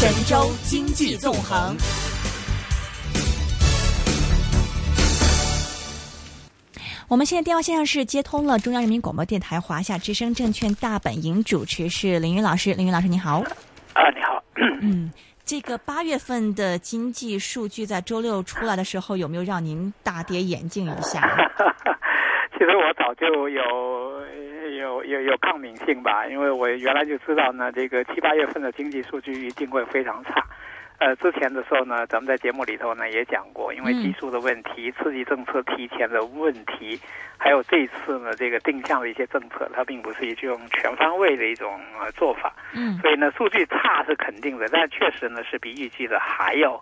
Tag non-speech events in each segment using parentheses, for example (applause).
神州经济纵横。我们现在电话线上是接通了中央人民广播电台华夏之声证券大本营主持是林云老师，林云老师你好。啊，你好。嗯，这个八月份的经济数据在周六出来的时候，有没有让您大跌眼镜一下？(laughs) 其实我早就有有有有抗敏性吧，因为我原来就知道呢，这个七八月份的经济数据一定会非常差。呃，之前的时候呢，咱们在节目里头呢也讲过，因为基数的问题、刺激政策提前的问题，还有这一次呢这个定向的一些政策，它并不是一种全方位的一种呃做法。嗯，所以呢，数据差是肯定的，但确实呢是比预计的还要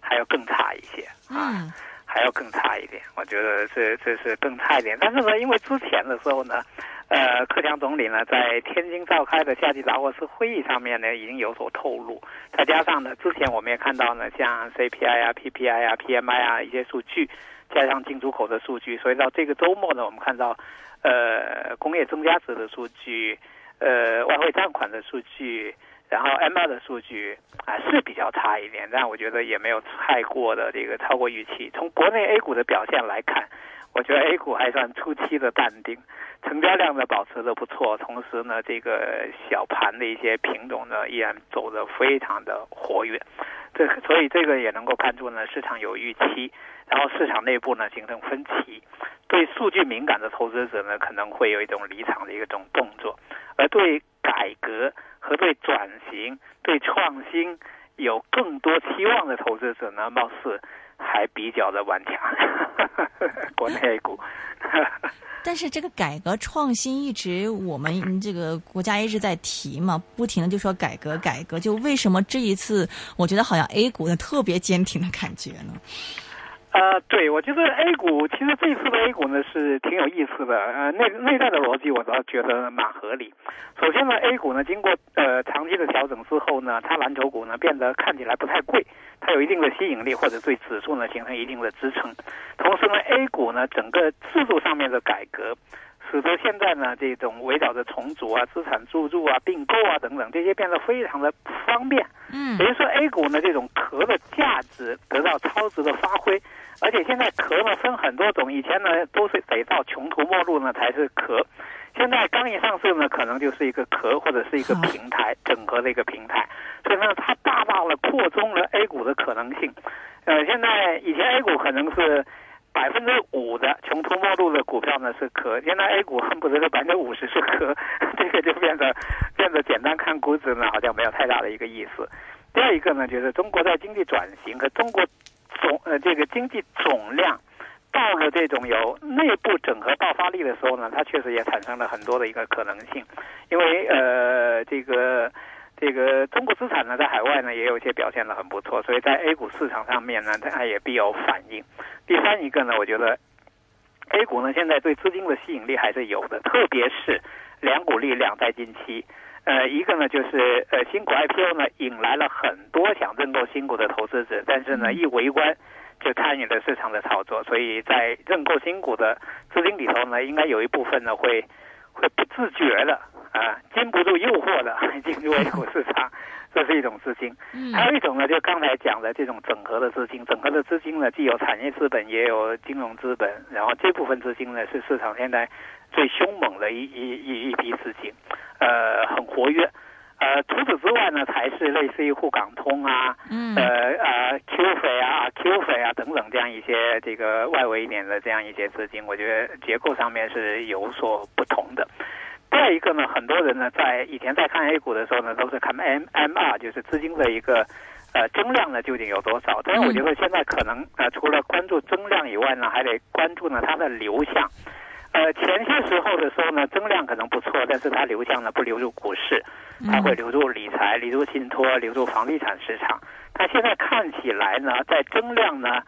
还要更差一些啊，还要更差一点。我觉得这这是更差一点。但是呢，因为之前的时候呢。呃，克强总理呢，在天津召开的夏季达沃斯会议上面呢，已经有所透露。再加上呢，之前我们也看到呢，像 CPI 啊、PPI 啊、PMI 啊一些数据，加上进出口的数据，所以到这个周末呢，我们看到，呃，工业增加值的数据，呃，外汇占款的数据，然后 M 二的数据啊是比差一点，但我觉得也没有太过的这个超过预期。从国内 A 股的表现来看，我觉得 A 股还算初期的淡定。成交量呢保持的不错，同时呢，这个小盘的一些品种呢依然走得非常的活跃，这所以这个也能够看出呢市场有预期，然后市场内部呢形成分歧，对数据敏感的投资者呢可能会有一种离场的一种动作，而对改革和对转型、对创新有更多期望的投资者呢，貌似还比较的顽强，国内股。(laughs) 但是这个改革创新一直我们这个国家一直在提嘛，不停的就说改革改革，就为什么这一次我觉得好像 A 股的特别坚挺的感觉呢？呃，对，我觉得 A 股其实这次的 A 股呢是挺有意思的，呃，内内在的逻辑我倒觉得蛮合理。首先呢，A 股呢经过呃长期的调整之后呢，它蓝筹股呢变得看起来不太贵，它有一定的吸引力，或者对指数呢形成一定的支撑。同时呢，A 股呢整个制度上面的改革，使得现在呢这种围绕着重组啊、资产注入啊、并购啊等等这些变得非常的方便。嗯，也就是说 A 股呢这种壳的价值得到超值的发挥。而且现在壳呢分很多种，以前呢都是得到穷途末路呢才是壳，现在刚一上市呢可能就是一个壳或者是一个平台整合的一个平台，所以呢它大大的扩充了 A 股的可能性。呃，现在以前 A 股可能是百分之五的穷途末路的股票呢是壳，现在 A 股恨不得是百分之五十是壳，(laughs) 这个就变得变得简单看估值呢好像没有太大的一个意思。第二一个呢就是中国在经济转型和中国。总呃，这个经济总量到了这种有内部整合爆发力的时候呢，它确实也产生了很多的一个可能性。因为呃，这个这个中国资产呢，在海外呢也有一些表现的很不错，所以在 A 股市场上面呢，它也必有反应。第三一个呢，我觉得 A 股呢现在对资金的吸引力还是有的，特别是两股力量在近期。呃，一个呢就是呃新股 IPO 呢引来了很多想认购新股的投资者，但是呢一围观就参与了市场的炒作，所以在认购新股的资金里头呢，应该有一部分呢会会不自觉的啊经不住诱惑的 (laughs) 进入 A 股市场，这是一种资金。还有一种呢，就刚才讲的这种整合的资金，整合的资金呢既有产业资本也有金融资本，然后这部分资金呢是市场现在最凶猛的一一一一批资金。呃，很活跃，呃，除此之外呢，才是类似于沪港通啊，嗯，呃呃，Q 费啊，Q 费啊等等这样一些这个外围一点的这样一些资金，我觉得结构上面是有所不同的。第二一个呢，很多人呢在以前在看 A 股的时候呢，都是看 M M R，就是资金的一个呃增量呢究竟有多少。但是我觉得现在可能呃除了关注增量以外呢，还得关注呢它的流向。呃，前些时候的时候呢，增量可能不错，但是它流向呢不流入股市，它会流入理财、流入信托、流入房地产市场。它现在看起来呢，在增量呢，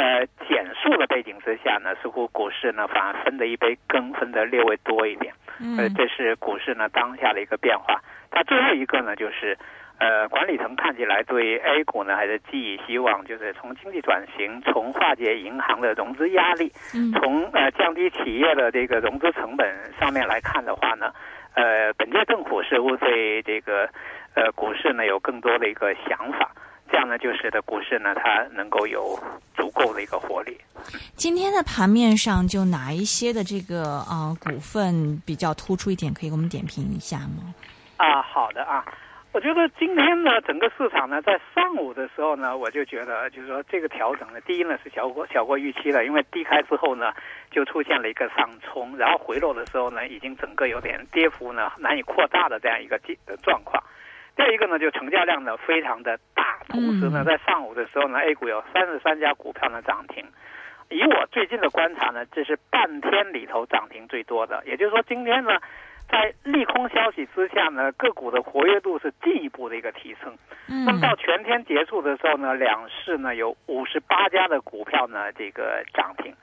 呃减速的背景之下呢，似乎股市呢反而分的一杯羹，分的略微多一点。呃，这是股市呢当下的一个变化。它最后一个呢，就是。呃，管理层看起来对 A 股呢还是寄予希望，就是从经济转型、从化解银行的融资压力、从呃降低企业的这个融资成本上面来看的话呢，呃，本届政府似乎对这个呃股市呢有更多的一个想法，这样呢就使得股市呢它能够有足够的一个活力。今天的盘面上，就哪一些的这个啊、呃股份比较突出一点，可以给我们点评一下吗？啊，好的啊。我觉得今天呢，整个市场呢，在上午的时候呢，我就觉得就是说这个调整呢，第一呢是小过小过预期的，因为低开之后呢，就出现了一个上冲，然后回落的时候呢，已经整个有点跌幅呢难以扩大的这样一个状状况。第二一个呢，就成交量呢非常的大，同时呢，在上午的时候呢，A 股有三十三家股票呢涨停。以我最近的观察呢，这是半天里头涨停最多的，也就是说今天呢。在利空消息之下呢，个股的活跃度是进一步的一个提升。嗯那么到全天结束的时候呢，两市呢有五十八家的股票呢这个涨停，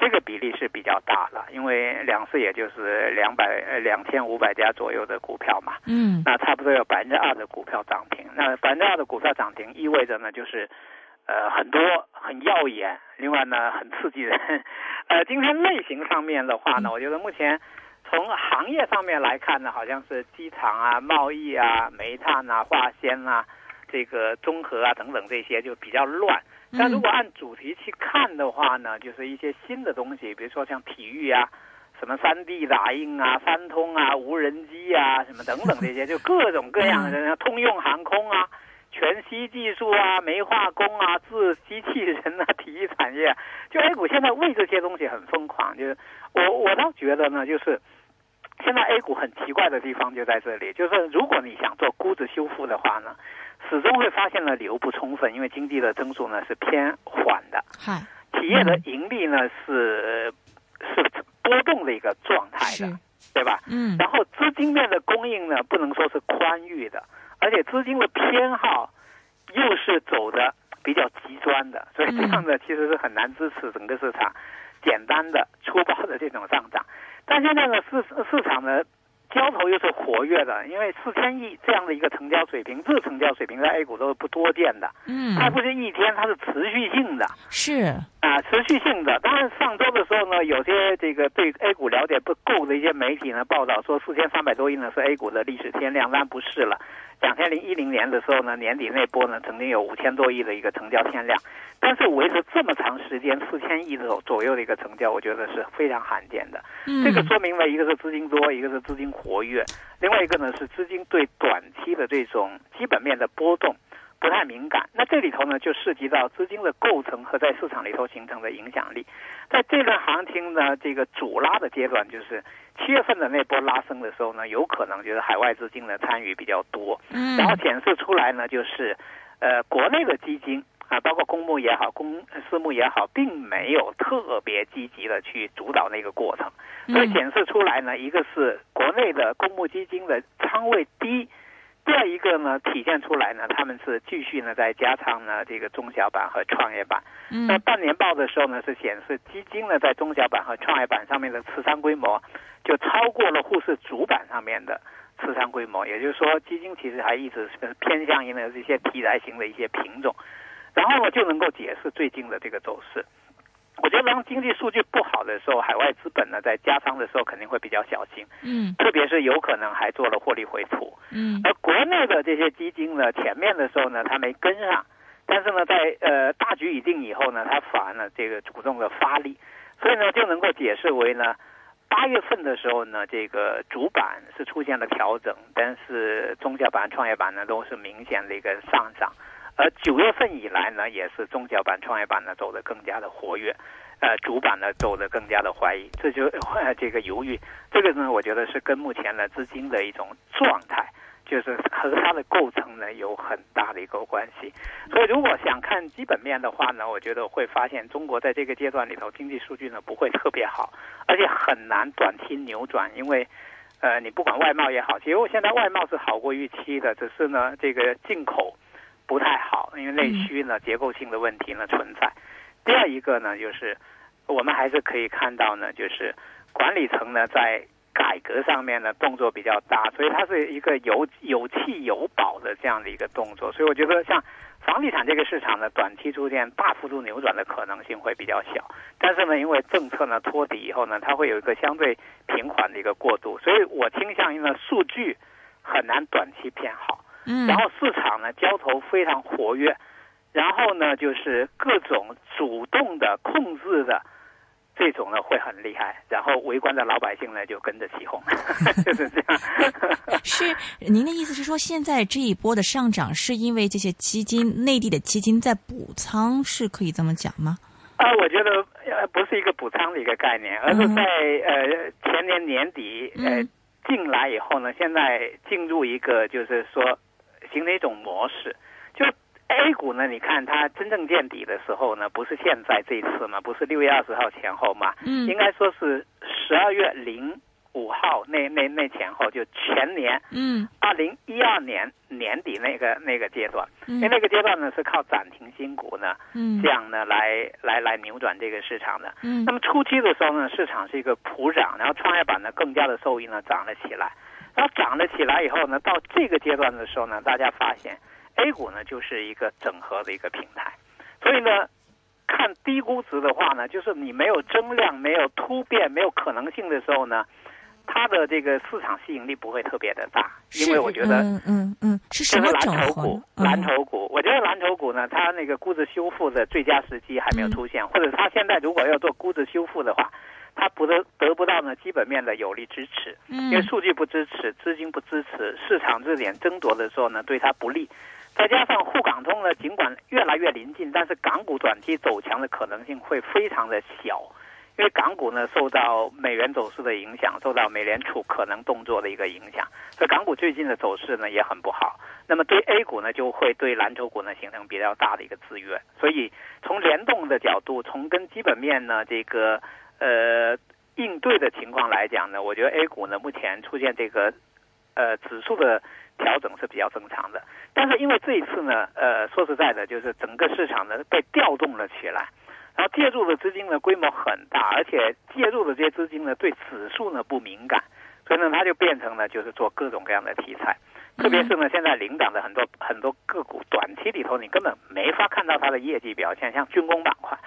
这个比例是比较大了，因为两市也就是两百呃两千五百家左右的股票嘛，嗯那差不多有百分之二的股票涨停。那百分之二的股票涨停意味着呢就是。呃，很多很耀眼，另外呢，很刺激人。(laughs) 呃，今天类型上面的话呢，我觉得目前从行业上面来看呢，好像是机场啊、贸易啊、煤炭啊、化纤啊、这个综合啊等等这些就比较乱。但如果按主题去看的话呢，就是一些新的东西，比如说像体育啊、什么三 D 打印啊、三通啊、无人机啊、什么等等这些，就各种各样的，通用航空啊。全息技术啊，煤化工啊，自机器人啊，(laughs) 体育产业，就 A 股现在为这些东西很疯狂。就是我我倒觉得呢，就是现在 A 股很奇怪的地方就在这里，就是如果你想做估值修复的话呢，始终会发现呢流不充分，因为经济的增速呢是偏缓的，嗨，企业的盈利呢是是波动的一个状态的，对吧？嗯然后资金面的供应呢，不能说是宽裕的，而且资金的偏好又是走的比较极端的，所以这样的其实是很难支持整个市场简单的粗暴的这种上涨。但现在呢，市市场呢交投又是活跃的，因为四千亿这样的一个成交水平，这个成交水平在 A 股都是不多见的，嗯它不是一天，它是持续性的。是啊，持续性的。但是，上周的时候呢，有些这个对 A 股了解不够的一些媒体呢，报道说四千三百多亿呢是 A 股的历史天量，当然不是了。两千零一零年的时候呢，年底那波呢，曾经有五千多亿的一个成交天量，但是维持这么长时间四千亿左左右的一个成交，我觉得是非常罕见的。嗯。这个说明了一个是资金多，一个是资金活跃，另外一个呢是资金对短期的这种基本面的波动不太敏感。那这里头呢就涉及到资金的构成和在市场里头形成的影响力。在这轮行情呢，这个主拉的阶段，就是七月份的那波拉升的时候呢，有可能就是海外资金的参与比较多，嗯然后显示出来呢就是，呃，国内的基金。啊，包括公募也好，公私募也好，并没有特别积极的去主导那个过程，所以嗯显示出来呢，一个是国内的公募基金的仓位低，第二一个呢，体现出来呢，他们是继续呢在加仓呢这个中小板和创业板。那嗯半年报的时候呢，是显示基金呢在中小板和创业板上面的持仓规模就超过了沪市主板上面的持仓规模，也就是说，基金其实还一直是偏向于呢这些题材型的一些品种，然后呢就能够解释最近的这个走势。我觉得当经济数据不好的时候，海外资本呢在加仓的时候肯定会比较小心，嗯。特别是有可能还做了获利回吐。嗯。而国内的这些基金呢，前面的时候呢，它没跟上，但是呢，在呃大局已定以后呢，它反而呢这个主动的发力，所以呢就能够解释为呢，八月份的时候呢，这个主板是出现了调整，但是中小板、创业板呢都是明显的一个上涨，而九月份以来呢，也是中小板、创业板呢走得更加的活跃。呃，主板呢走得更加的怀疑，这就、呃、这个犹豫，这个呢，我觉得是跟目前的资金的一种状态，就是和它的构成呢有很大的一个关系。所以，如果想看基本面的话呢，我觉得会发现中国在这个阶段里头经济数据呢不会特别好，而且很难短期扭转，因为呃，你不管外贸也好，其实我现在外贸是好过预期的，只是呢这个进口不太好，因为内需呢结构性的问题呢存在。第二一个呢，就是我们还是可以看到呢，就是管理层呢在改革上面呢动作比较大，所以它是一个有有气有保的这样的一个动作。所以我觉得像房地产这个市场呢，短期出现大幅度扭转的可能性会比较小。但是呢，因为政策呢托底以后呢，它会有一个相对平缓的一个过渡，所以我倾向于呢数据很难短期偏好。嗯，然后市场呢交投非常活跃，然后呢就是各种主动的控制的。这种呢会很厉害，然后围观的老百姓呢就跟着起哄，(laughs) 就是这样。(laughs) 是您的意思是说，现在这一波的上涨是因为这些基金内地的基金在补仓，是可以这么讲吗？啊，我觉得呃不是一个补仓的一个概念，而是在呃前年年底呃进来以后呢，现在进入一个就是说形成一种模式，就。A 股呢？你看它真正见底的时候呢，不是现在这一次嘛，不是六月二十号前后嘛，嗯，应该说是十二月零五号那那那前后，就全年，嗯，二零一二年年底那个那个阶段，因为那个阶段呢是靠暂停新股呢，嗯，这样呢来来来扭转这个市场的，嗯，那么初期的时候呢，市场是一个普涨，然后创业板呢更加的受益呢涨了起来，然后涨了起来以后呢，到这个阶段的时候呢，大家发现。A 股呢就是一个整合的一个平台，所以呢，看低估值的话呢，就是你没有增量、没有突变、没有可能性的时候呢，它的这个市场吸引力不会特别的大，因为我觉得，嗯嗯嗯，是什么蓝筹股？蓝筹股，我觉得蓝筹股呢，它那个估值修复的最佳时机还没有出现，或者它现在如果要做估值修复的话，它不得得不到呢基本面的有力支持，因为数据不支持，资金不支持，市场热点争夺的时候呢，对它不利。再加上沪港通呢，尽管越来越临近，但是港股短期走强的可能性会非常的小，因为港股呢受到美元走势的影响，受到美联储可能动作的一个影响，所以港股最近的走势呢也很不好。那么对 A 股呢，就会对蓝筹股呢形成比较大的一个制约。所以从联动的角度，从跟基本面呢这个呃应对的情况来讲呢，我觉得 A 股呢目前出现这个呃指数的。调整是比较正常的，但是因为这一次呢，呃，说实在的，就是整个市场呢被调动了起来，然后介入的资金呢规模很大，而且介入的这些资金呢对指数呢不敏感，所以呢它就变成了就是做各种各样的题材，特别是呢现在领涨的很多很多个股，短期里头你根本没法看到它的业绩表现，像军工板块，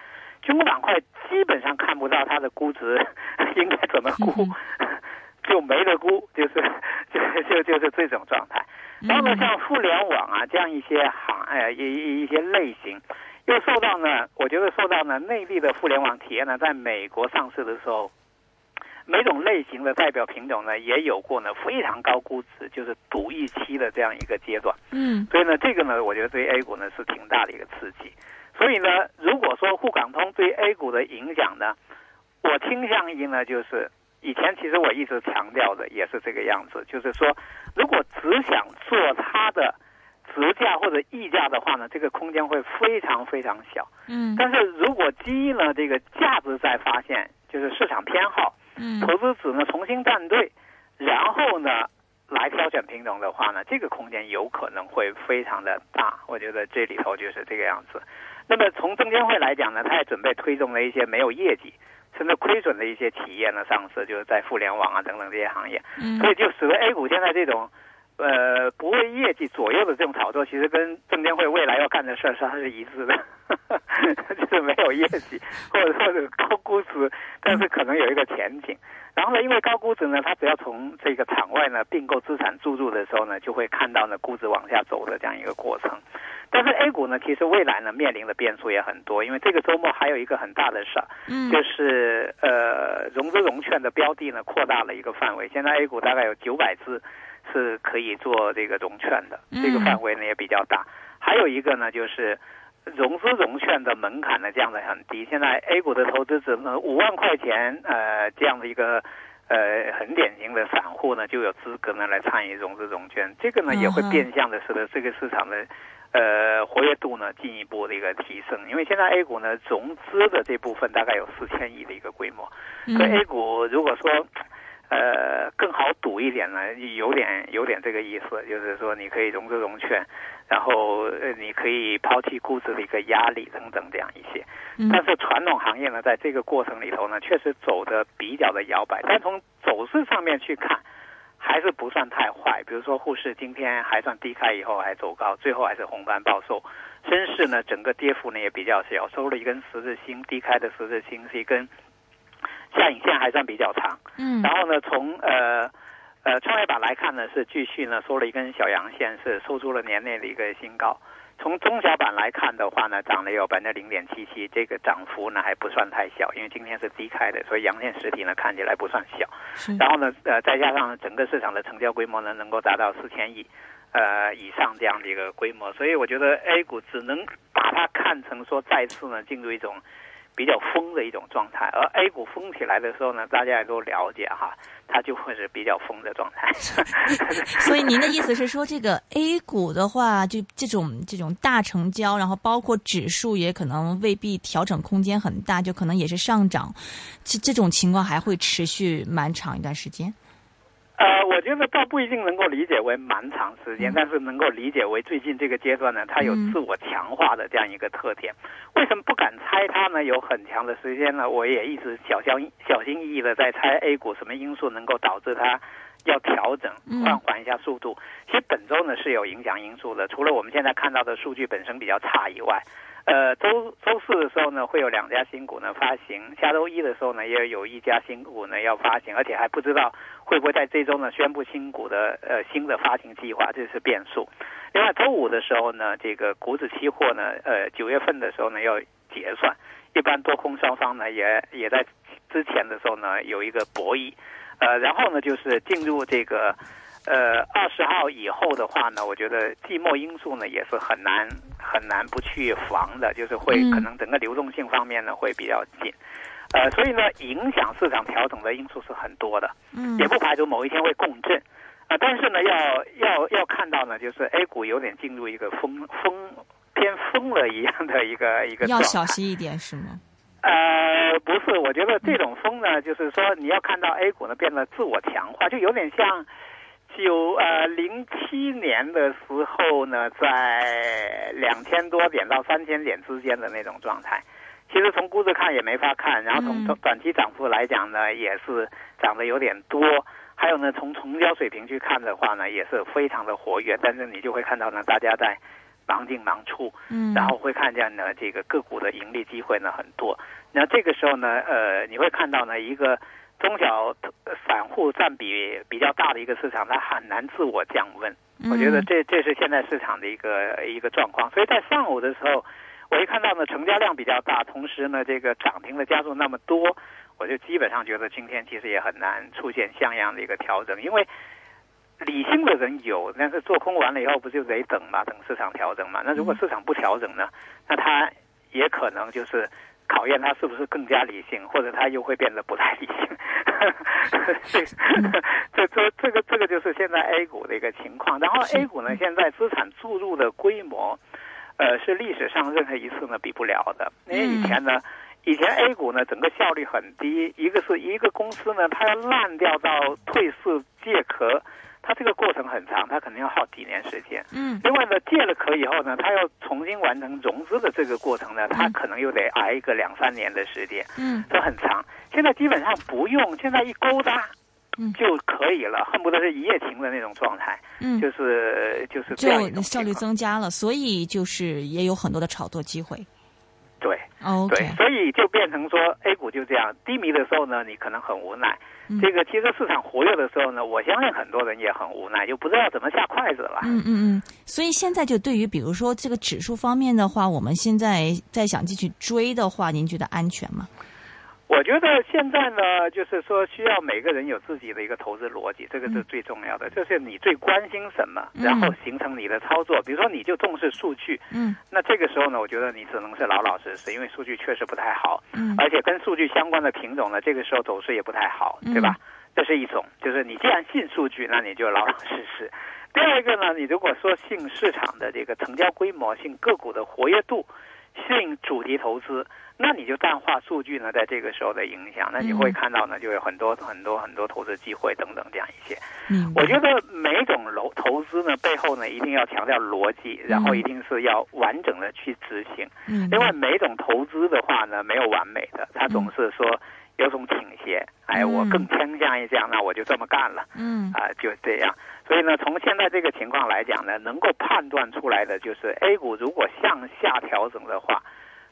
军工板块基本上看不到它的估值 (laughs) 应该怎么估。(laughs) 就没得估，就是 (laughs) 就就就是这种状态。然后呢，像互联网啊这样一些行哎一一些类型，又受到呢，我觉得受到呢内地的互联网企业呢，在美国上市的时候，每种类型的代表品种呢，也有过呢非常高估值，就是赌一期的这样一个阶段。嗯，所以呢，这个呢，我觉得对 A 股呢是挺大的一个刺激。所以呢，如果说沪港通对 A 股的影响呢，我倾向于呢就是。以前其实我一直强调的也是这个样子，就是说，如果只想做它的直价或者溢价的话呢，这个空间会非常非常小。嗯。但是如果基于呢这个价值在发现，就是市场偏好，嗯，投资者呢重新站队，然后呢来挑选品种的话呢，这个空间有可能会非常的大。我觉得这里头就是这个样子。那么从证监会来讲呢，他也准备推动了一些没有业绩。甚至亏损的一些企业呢上市，就是在互联网啊等等这些行业，所以就使得 A 股现在这种，呃，不为业绩左右的这种炒作，其实跟证监会未来要干的事儿是它是一致的，(laughs) 就是没有业绩或者或者高估值，但是可能有一个前景。然后呢，因为高估值呢，它只要从这个场外呢并购资产注入的时候呢，就会看到呢估值往下走的这样一个过程。但是 A 股呢，其实未来呢面临的变数也很多，因为这个周末还有一个很大的事儿，嗯，就是呃融资融券的标的呢扩大了一个范围，现在 A 股大概有九百只是可以做这个融券的，这个范围呢也比较大。还有一个呢就是融资融券的门槛呢降得很低，现在 A 股的投资者呢五万块钱呃这样的一个呃很典型的散户呢就有资格呢来参与融资融券，这个呢也会变相的使得这个市场的。呃，活跃度呢进一步的一个提升，因为现在 A 股呢融资的这部分大概有四千亿的一个规模，所以 A 股如果说呃更好赌一点呢，有点有点这个意思，就是说你可以融资融券，然后呃你可以抛弃估值的一个压力等等这样一些。但是传统行业呢，在这个过程里头呢，确实走的比较的摇摆，但从走势上面去看。还是不算太坏，比如说沪市今天还算低开以后还走高，最后还是红盘报收。深市呢，整个跌幅呢也比较小，收了一根十字星，低开的十字星是一根下影线，还算比较长。嗯。然后呢，从呃呃创业板来看呢，是继续呢收了一根小阳线，是收出了年内的一个新高。从中小板来看的话呢，涨了有百分之零点七七，这个涨幅呢还不算太小，因为今天是低开的，所以阳线实体呢看起来不算小。然后呢，呃，再加上整个市场的成交规模呢能够达到四千亿，呃以上这样的一个规模，所以我觉得 A 股只能把它看成说再次呢进入一种。比较疯的一种状态，而 A 股疯起来的时候呢，大家也都了解哈，它就会是比较疯的状态。(laughs) 所以您的意思是说，这个 A 股的话，就这种这种大成交，然后包括指数也可能未必调整空间很大，就可能也是上涨，这这种情况还会持续蛮长一段时间。呃，我觉得倒不一定能够理解为蛮长时间，但是能够理解为最近这个阶段呢，它有自我强化的这样一个特点。为什么不敢猜它呢？有很强的时间呢，我也一直小心小心翼翼的在猜 A 股什么因素能够导致它要调整放缓一下速度。其实本周呢是有影响因素的，除了我们现在看到的数据本身比较差以外。呃，周周四的时候呢，会有两家新股呢发行；下周一的时候呢，也有一家新股呢要发行，而且还不知道会不会在这周呢宣布新股的呃新的发行计划，这是变数。另外，周五的时候呢，这个股指期货呢，呃，九月份的时候呢要结算，一般多空双方呢也也在之前的时候呢有一个博弈，呃，然后呢就是进入这个。呃，二十号以后的话呢，我觉得寂寞因素呢也是很难很难不去防的，就是会可能整个流动性方面呢会比较紧，呃，所以呢影响市场调整的因素是很多的，嗯，也不排除某一天会共振，啊，但是呢要要要看到呢，就是 A 股有点进入一个疯疯偏疯了一样的一个一个要小心一点是吗？呃，不是，我觉得这种疯呢，就是说你要看到 A 股呢变得自我强化，就有点像。九呃零七年的时候呢，在两千多点到三千点之间的那种状态，其实从估值看也没法看，然后从短期涨幅来讲呢，也是涨得有点多，还有呢，从成交水平去看的话呢，也是非常的活跃，但是你就会看到呢，大家在忙进忙出，嗯，然后会看见呢，这个个股的盈利机会呢很多，那这个时候呢，呃，你会看到呢一个。中小散户占比比较大的一个市场，它很难自我降温。我觉得这这是现在市场的一个一个状况。所以在上午的时候，我一看到呢成交量比较大，同时呢这个涨停的家数那么多，我就基本上觉得今天其实也很难出现像样的一个调整。因为理性的人有，但是做空完了以后不就得等嘛，等市场调整嘛。那如果市场不调整呢，那它也可能就是。考验他是不是更加理性，或者他又会变得不太理性。(laughs) 这这这个这个就是现在 A 股的一个情况。然后 A 股呢，现在资产注入的规模，呃，是历史上任何一次呢比不了的。因为以前呢，以前 A 股呢整个效率很低，一个是一个公司呢，它要烂掉到退市借壳。它这个过程很长，它肯定要耗几年时间。嗯。另外呢，借了壳以后呢，它要重新完成融资的这个过程呢，它可能又得挨一个两三年的时间。嗯。这很长。现在基本上不用，现在一勾搭，嗯，就可以了，恨不得是一夜情的那种状态。嗯。就是就是这样就效率增加了，所以就是也有很多的炒作机会。对。哦。对，所以就变成说，A 股就这样低迷的时候呢，你可能很无奈。这个其实市场活跃的时候呢，我相信很多人也很无奈，就不知道怎么下筷子了。嗯嗯嗯。所以现在就对于比如说这个指数方面的话，我们现在再想继续追的话，您觉得安全吗？我觉得现在呢，就是说需要每个人有自己的一个投资逻辑，这个是最重要的。就是你最关心什么，然后形成你的操作。比如说，你就重视数据，嗯，那这个时候呢，我觉得你只能是老老实实，因为数据确实不太好，嗯，而且跟数据相关的品种呢，这个时候走势也不太好，对吧？这是一种，就是你既然信数据，那你就老老实实。第二个呢，你如果说信市场的这个成交规模，信个股的活跃度。适应主题投资，那你就淡化数据呢，在这个时候的影响，那你会看到呢，就有很多很多很多投资机会等等这样一些。嗯我觉得每种楼投资呢背后呢，一定要强调逻辑，然后一定是要完整的去执行。嗯另外，每种投资的话呢，没有完美的，它总是说有种倾斜。哎，我更倾向于这样，那我就这么干了。嗯，啊，就这样。所以呢，从现在这个情况来讲呢，能够判断出来的就是 A 股如果向下调整的话，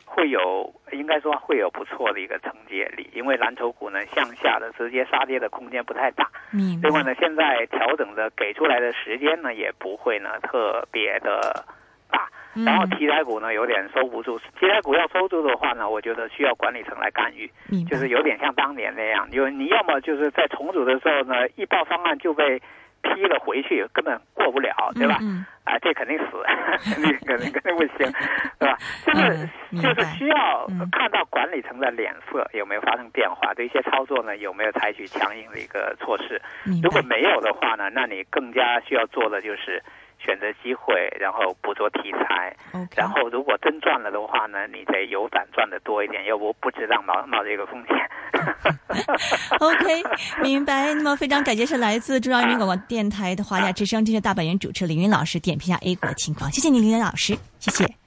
会有应该说会有不错的一个承接力，因为蓝筹股呢向下的直接杀跌的空间不太大。嗯。另外呢，现在调整的给出来的时间呢也不会呢特别的大。然后题材股呢有点收不住，题材股要收住的话呢，我觉得需要管理层来干预。就是有点像当年那样，因为你要么就是在重组的时候呢，一报方案就被。批了回去根本过不了，对吧？啊，这肯定死，(laughs) (laughs) 肯定肯定肯定不行，对吧？就是就是需要看到管理层的脸色有没有发生变化，对一些操作呢有没有采取强硬的一个措施。如果没有的话呢，那你更加需要做的就是。选择机会，然后捕捉题材，然后如果真赚了的话呢，你得有胆赚的多一点，要不不值当冒冒这个风险。(laughs) (laughs) OK，明白。那么非常感谢是来自中央人民广播电台的华夏之声这些大本营主持林云老师点评一下 A 股的情况，谢谢你林云老师，谢谢。